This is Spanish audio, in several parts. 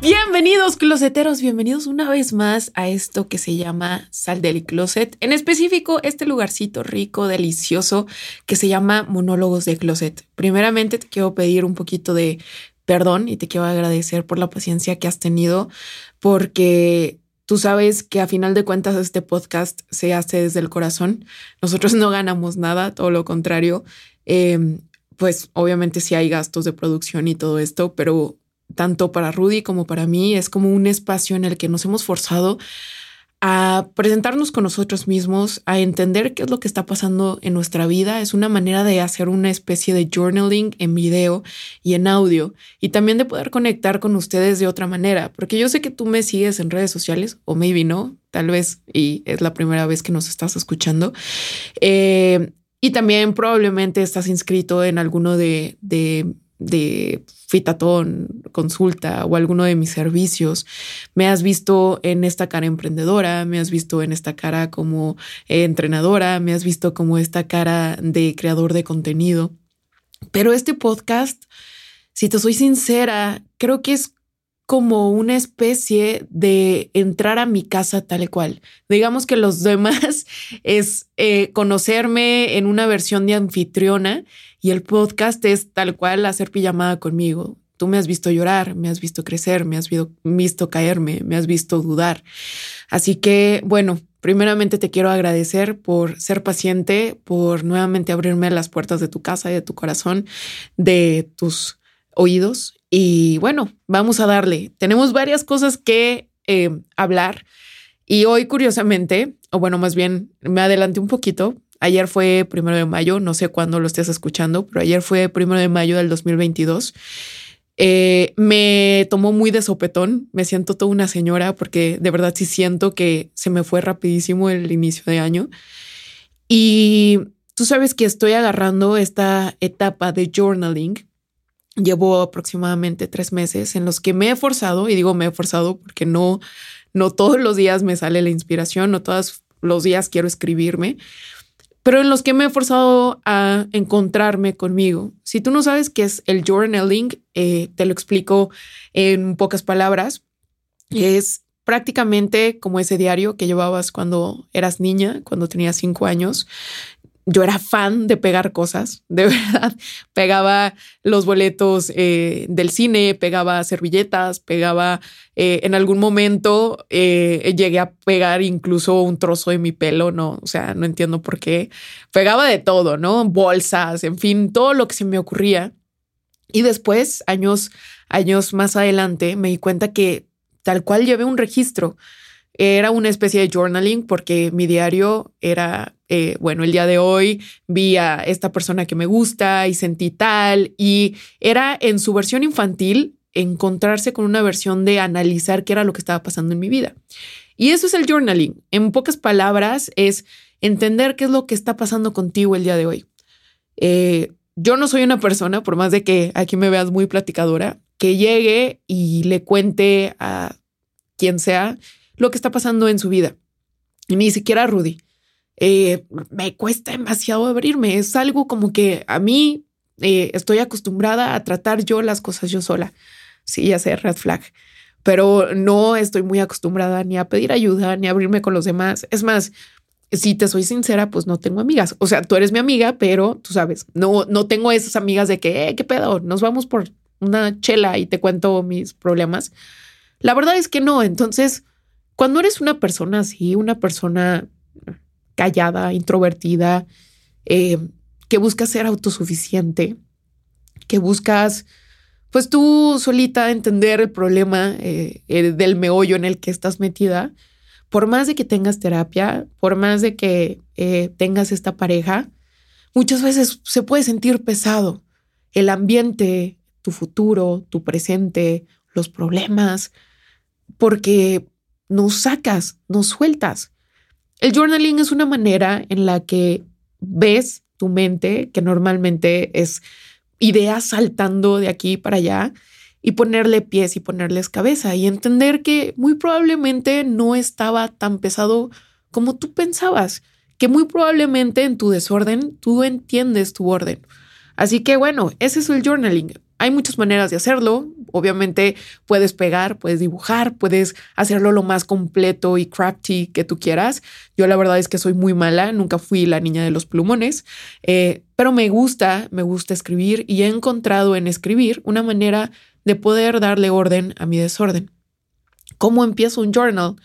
Bienvenidos closeteros, bienvenidos una vez más a esto que se llama Sal del Closet. En específico, este lugarcito rico, delicioso que se llama Monólogos de Closet. Primeramente te quiero pedir un poquito de perdón y te quiero agradecer por la paciencia que has tenido porque tú sabes que a final de cuentas este podcast se hace desde el corazón. Nosotros no ganamos nada, todo lo contrario. Eh, pues obviamente sí hay gastos de producción y todo esto, pero tanto para Rudy como para mí, es como un espacio en el que nos hemos forzado a presentarnos con nosotros mismos, a entender qué es lo que está pasando en nuestra vida. Es una manera de hacer una especie de journaling en video y en audio y también de poder conectar con ustedes de otra manera, porque yo sé que tú me sigues en redes sociales o maybe no, tal vez y es la primera vez que nos estás escuchando. Eh, y también probablemente estás inscrito en alguno de, de de Fitatón, consulta o alguno de mis servicios. Me has visto en esta cara emprendedora, me has visto en esta cara como entrenadora, me has visto como esta cara de creador de contenido. Pero este podcast, si te soy sincera, creo que es como una especie de entrar a mi casa tal cual. Digamos que los demás es eh, conocerme en una versión de anfitriona y el podcast es tal cual hacer pijamada conmigo. Tú me has visto llorar, me has visto crecer, me has visto, caerme, me has visto dudar. Así que, bueno, primeramente te quiero agradecer por ser paciente, por nuevamente abrirme las puertas de tu casa y de tu corazón, de tus oídos y bueno, vamos a darle. Tenemos varias cosas que eh, hablar. Y hoy, curiosamente, o bueno, más bien me adelanté un poquito. Ayer fue primero de mayo, no sé cuándo lo estés escuchando, pero ayer fue primero de mayo del 2022. Eh, me tomó muy de sopetón, me siento toda una señora porque de verdad sí siento que se me fue rapidísimo el inicio de año. Y tú sabes que estoy agarrando esta etapa de journaling Llevo aproximadamente tres meses en los que me he forzado, y digo me he forzado porque no, no todos los días me sale la inspiración, no todos los días quiero escribirme, pero en los que me he forzado a encontrarme conmigo. Si tú no sabes qué es el journaling, eh, te lo explico en pocas palabras. Es prácticamente como ese diario que llevabas cuando eras niña, cuando tenías cinco años, yo era fan de pegar cosas, de verdad. Pegaba los boletos eh, del cine, pegaba servilletas, pegaba eh, en algún momento eh, llegué a pegar incluso un trozo de mi pelo, no, o sea, no entiendo por qué. Pegaba de todo, ¿no? Bolsas, en fin, todo lo que se me ocurría. Y después, años, años más adelante, me di cuenta que tal cual llevé un registro. Era una especie de journaling porque mi diario era eh, bueno, el día de hoy vi a esta persona que me gusta y sentí tal, y era en su versión infantil encontrarse con una versión de analizar qué era lo que estaba pasando en mi vida. Y eso es el journaling. En pocas palabras, es entender qué es lo que está pasando contigo el día de hoy. Eh, yo no soy una persona, por más de que aquí me veas muy platicadora, que llegue y le cuente a quien sea lo que está pasando en su vida. Y ni siquiera Rudy. Eh, me cuesta demasiado abrirme. Es algo como que a mí eh, estoy acostumbrada a tratar yo las cosas yo sola. Sí, ya sé, red flag, pero no estoy muy acostumbrada ni a pedir ayuda ni a abrirme con los demás. Es más, si te soy sincera, pues no tengo amigas. O sea, tú eres mi amiga, pero tú sabes, no, no tengo esas amigas de que, eh, ¿qué pedo? Nos vamos por una chela y te cuento mis problemas. La verdad es que no. Entonces, cuando eres una persona así, una persona callada, introvertida, eh, que buscas ser autosuficiente, que buscas, pues tú solita entender el problema eh, del meollo en el que estás metida, por más de que tengas terapia, por más de que eh, tengas esta pareja, muchas veces se puede sentir pesado el ambiente, tu futuro, tu presente, los problemas, porque nos sacas, nos sueltas. El journaling es una manera en la que ves tu mente, que normalmente es ideas saltando de aquí para allá, y ponerle pies y ponerles cabeza y entender que muy probablemente no estaba tan pesado como tú pensabas, que muy probablemente en tu desorden tú entiendes tu orden. Así que bueno, ese es el journaling. Hay muchas maneras de hacerlo. Obviamente puedes pegar, puedes dibujar, puedes hacerlo lo más completo y crafty que tú quieras. Yo la verdad es que soy muy mala, nunca fui la niña de los plumones, eh, pero me gusta, me gusta escribir y he encontrado en escribir una manera de poder darle orden a mi desorden. ¿Cómo empiezo un journal?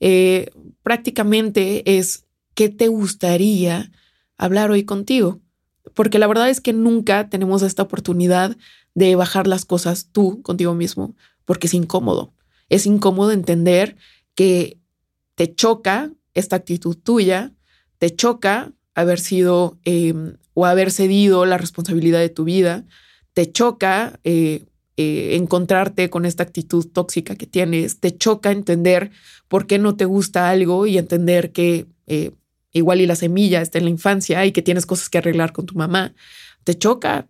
Eh, prácticamente es qué te gustaría hablar hoy contigo porque la verdad es que nunca tenemos esta oportunidad de bajar las cosas tú contigo mismo, porque es incómodo. Es incómodo entender que te choca esta actitud tuya, te choca haber sido em, o haber cedido la responsabilidad de tu vida, te choca eh, eh, encontrarte con esta actitud tóxica que tienes, te choca entender por qué no te gusta algo y entender que eh, igual y la semilla está en la infancia y que tienes cosas que arreglar con tu mamá, te choca,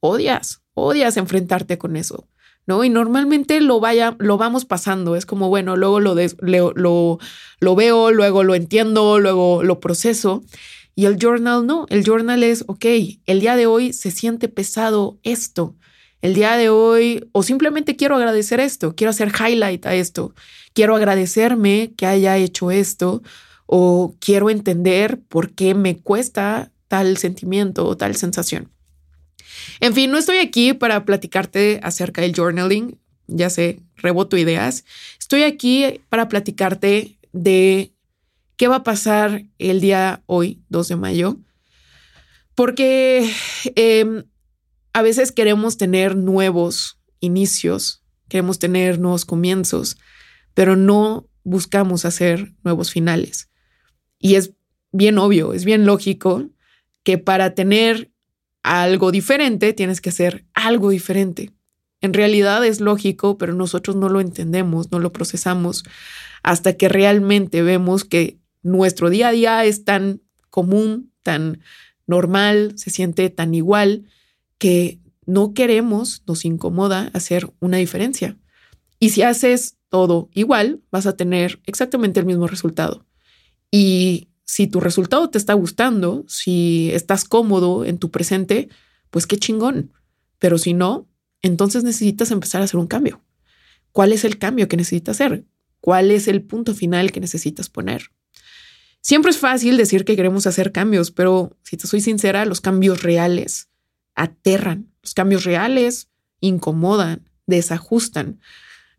odias, odias enfrentarte con eso. ¿no? Y normalmente lo vaya, lo vamos pasando. Es como, bueno, luego lo, lo, lo, veo, luego lo entiendo, luego lo proceso. Y el journal no, el journal es, ok, el día de hoy se siente pesado esto. El día de hoy, o simplemente quiero agradecer esto, quiero hacer highlight a esto, quiero agradecerme que haya hecho esto, o quiero entender por qué me cuesta tal sentimiento o tal sensación. En fin, no estoy aquí para platicarte acerca del journaling, ya sé, reboto ideas. Estoy aquí para platicarte de qué va a pasar el día hoy, 2 de mayo, porque em, a veces queremos tener nuevos inicios, queremos tener nuevos comienzos, pero no buscamos hacer nuevos finales. Y es bien obvio, es bien lógico que para tener algo diferente tienes que hacer algo diferente. En realidad es lógico, pero nosotros no lo entendemos, no lo procesamos hasta que realmente vemos que nuestro día a día es tan común, tan normal, se siente tan igual que no queremos, nos incomoda hacer una diferencia. Y si haces todo igual, vas a tener exactamente el mismo resultado. Y si tu resultado te está gustando, si estás cómodo en tu presente, pues qué chingón. Pero si no, entonces necesitas empezar a hacer un cambio. ¿Cuál es el cambio que necesitas hacer? ¿Cuál es el punto final que necesitas poner? Siempre es fácil decir que queremos hacer cambios, pero si te soy sincera, los cambios reales aterran. Los cambios reales incomodan, desajustan.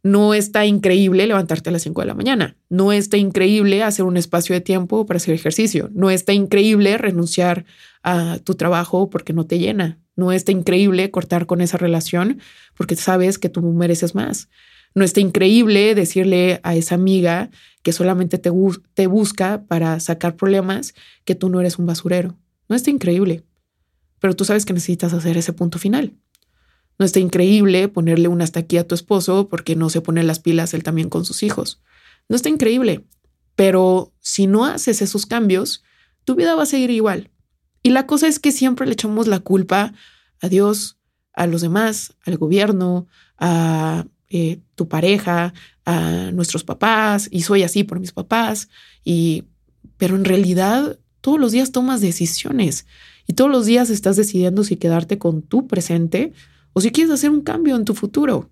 No está increíble levantarte a las 5 de la mañana. No está increíble hacer un espacio de tiempo para hacer ejercicio. No está increíble renunciar a tu trabajo porque no te llena. No está increíble cortar con esa relación porque sabes que tú mereces más. No está increíble decirle a esa amiga que solamente te, te busca para sacar problemas que tú no eres un basurero. No está increíble. Pero tú sabes que necesitas hacer ese punto final. No está increíble ponerle un hasta aquí a tu esposo porque no se pone las pilas él también con sus hijos. No está increíble, pero si no haces esos cambios, tu vida va a seguir igual. Y la cosa es que siempre le echamos la culpa a Dios, a los demás, al gobierno, a eh, tu pareja, a nuestros papás, y soy así por mis papás, y pero en realidad todos los días tomas decisiones y todos los días estás decidiendo si quedarte con tu presente o si quieres hacer un cambio en tu futuro.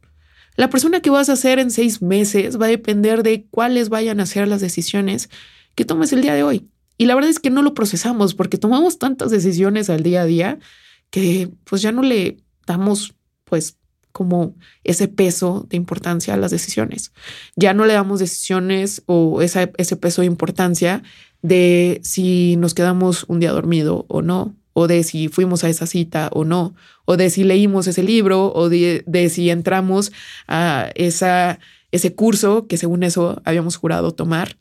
La persona que vas a hacer en seis meses va a depender de cuáles vayan a ser las decisiones que tomes el día de hoy. Y la verdad es que no lo procesamos porque tomamos tantas decisiones al día a día que pues ya no le damos pues como ese peso de importancia a las decisiones. Ya no le damos decisiones o ese peso de importancia de si nos quedamos un día dormido o no, o de si fuimos a esa cita o no, o de si leímos ese libro, o de, si entramos a esa, ese curso que según eso habíamos jurado tomar.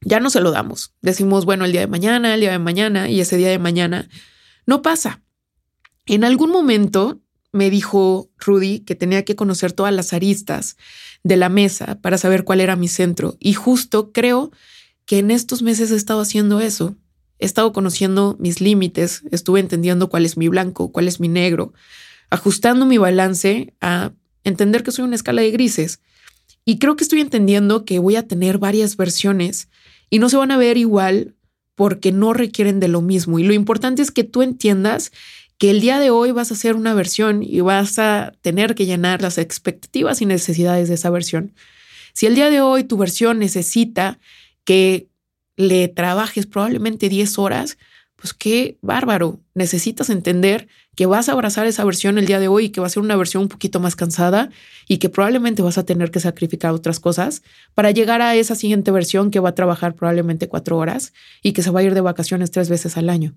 Ya no se lo damos. Decimos, bueno, el día de mañana, el día de mañana, y ese día de mañana no pasa. En algún momento me dijo Rudy que tenía que conocer todas las aristas de la mesa para saber cuál era mi centro. Y justo creo que en estos meses he estado haciendo eso. He estado conociendo mis límites, estuve entendiendo cuál es mi blanco, cuál es mi negro, ajustando mi balance a entender que soy una escala de grises. Y creo que estoy entendiendo que voy a tener varias versiones y no se van a ver igual porque no requieren de lo mismo. Y lo importante es que tú entiendas que el día de hoy vas a hacer una versión y vas a tener que llenar las expectativas y necesidades de esa versión. Si el día de hoy tu versión necesita que le trabajes probablemente 10 horas, pues qué bárbaro. Necesitas entender que vas a abrazar esa versión el día de hoy y que va a ser una versión un poquito más cansada y que probablemente vas a tener que sacrificar otras cosas para llegar a esa siguiente versión que va a trabajar probablemente cuatro horas y que se va a ir de vacaciones tres veces al año.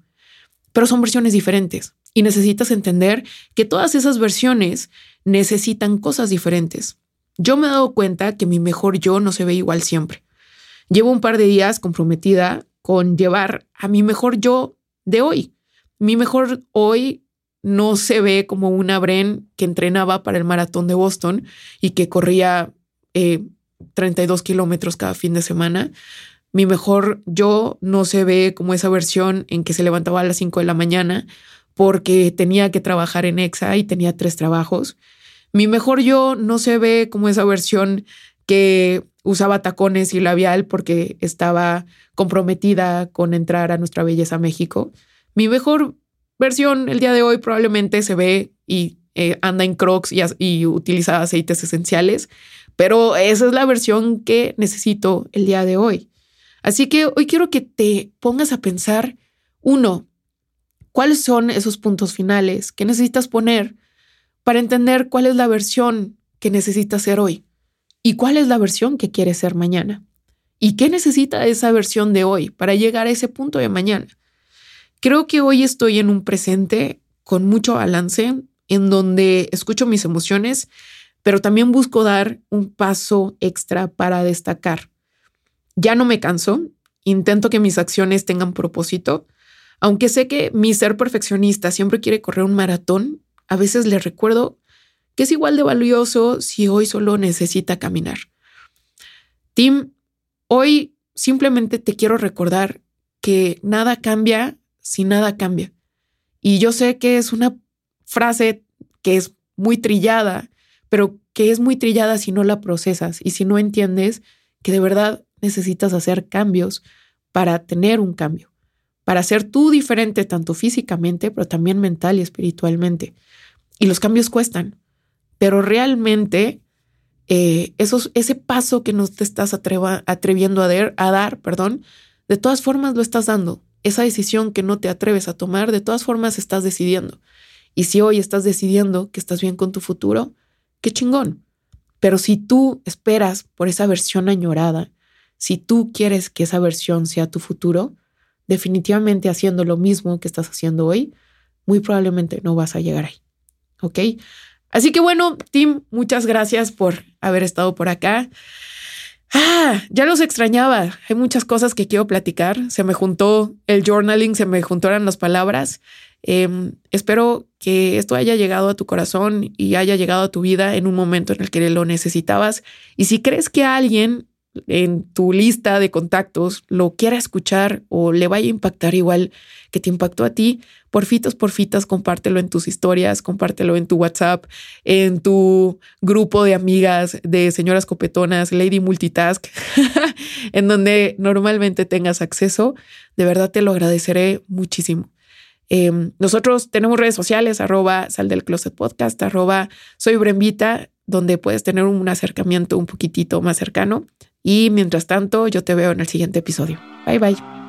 Pero son versiones diferentes y necesitas entender que todas esas versiones necesitan cosas diferentes. Yo me he dado cuenta que mi mejor yo no se ve igual siempre. Llevo un par de días comprometida con llevar a mi mejor yo de hoy. Mi mejor hoy no se ve como una Bren que entrenaba para el maratón de Boston y que corría 32 eh, kilómetros cada fin de semana. Mi mejor yo no se ve como esa versión en que se levantaba a las 5 de la mañana porque tenía que trabajar en EXA y tenía tres trabajos. Mi mejor yo no se ve como esa versión que usaba tacones y labial porque estaba comprometida con entrar a nuestra belleza México. Mi mejor versión el día de hoy probablemente se ve y eh, anda en crocs y, y utiliza aceites esenciales, pero esa es la versión que necesito el día de hoy. Así que hoy quiero que te pongas a pensar, uno, ¿cuáles son esos puntos finales que necesitas poner para entender cuál es la versión que necesitas ser hoy? Y cuál es la versión que quiere ser mañana. ¿Y qué necesita esa versión de hoy para llegar a ese punto de mañana? Creo que hoy estoy en un presente con mucho balance, en donde escucho mis emociones, pero también busco dar un paso extra para destacar. Ya no me canso, intento que mis acciones tengan propósito, aunque sé que mi ser perfeccionista siempre quiere correr un maratón, a veces le recuerdo que es igual de valioso si hoy solo necesita caminar. Tim, hoy simplemente te quiero recordar que nada cambia si nada cambia. Y yo sé que es una frase que es muy trillada, pero que es muy trillada si no la procesas y si no entiendes que de verdad necesitas hacer cambios para tener un cambio, para ser tú diferente tanto físicamente, pero también mental y espiritualmente. Y los cambios cuestan pero realmente eh, ese paso que no te estás atreviendo a, a dar, perdón, de todas formas lo estás dando. Esa decisión que no te atreves a tomar, de todas formas estás decidiendo. Y si hoy estás decidiendo que estás bien con tu futuro, qué chingón. Pero si tú esperas por esa versión añorada, si tú quieres que esa versión sea tu futuro, definitivamente haciendo lo mismo que estás haciendo hoy, muy probablemente no vas a llegar ahí. ¿Ok? Así que bueno, Tim, muchas gracias por haber estado por acá. Ah, ya los extrañaba. Hay muchas cosas que quiero platicar. Se me juntó el journaling, se me juntaron las palabras. Em, espero que esto haya llegado a tu corazón y haya llegado a tu vida en un momento en el que lo necesitabas. Y si crees que alguien en tu lista de contactos lo quiera escuchar o le vaya a impactar igual que te impactó a ti, porfitas, porfitas, compártelo en tus historias, compártelo en tu WhatsApp, en tu grupo de amigas de señoras copetonas, Lady Multitask, en donde normalmente tengas acceso. De verdad te lo agradeceré muchísimo. Em, nosotros tenemos redes sociales, arroba sal del closet podcast, arroba soy Brembita, donde puedes tener un acercamiento un poquitito más cercano. Y mientras tanto, yo te veo en el siguiente episodio. Bye bye.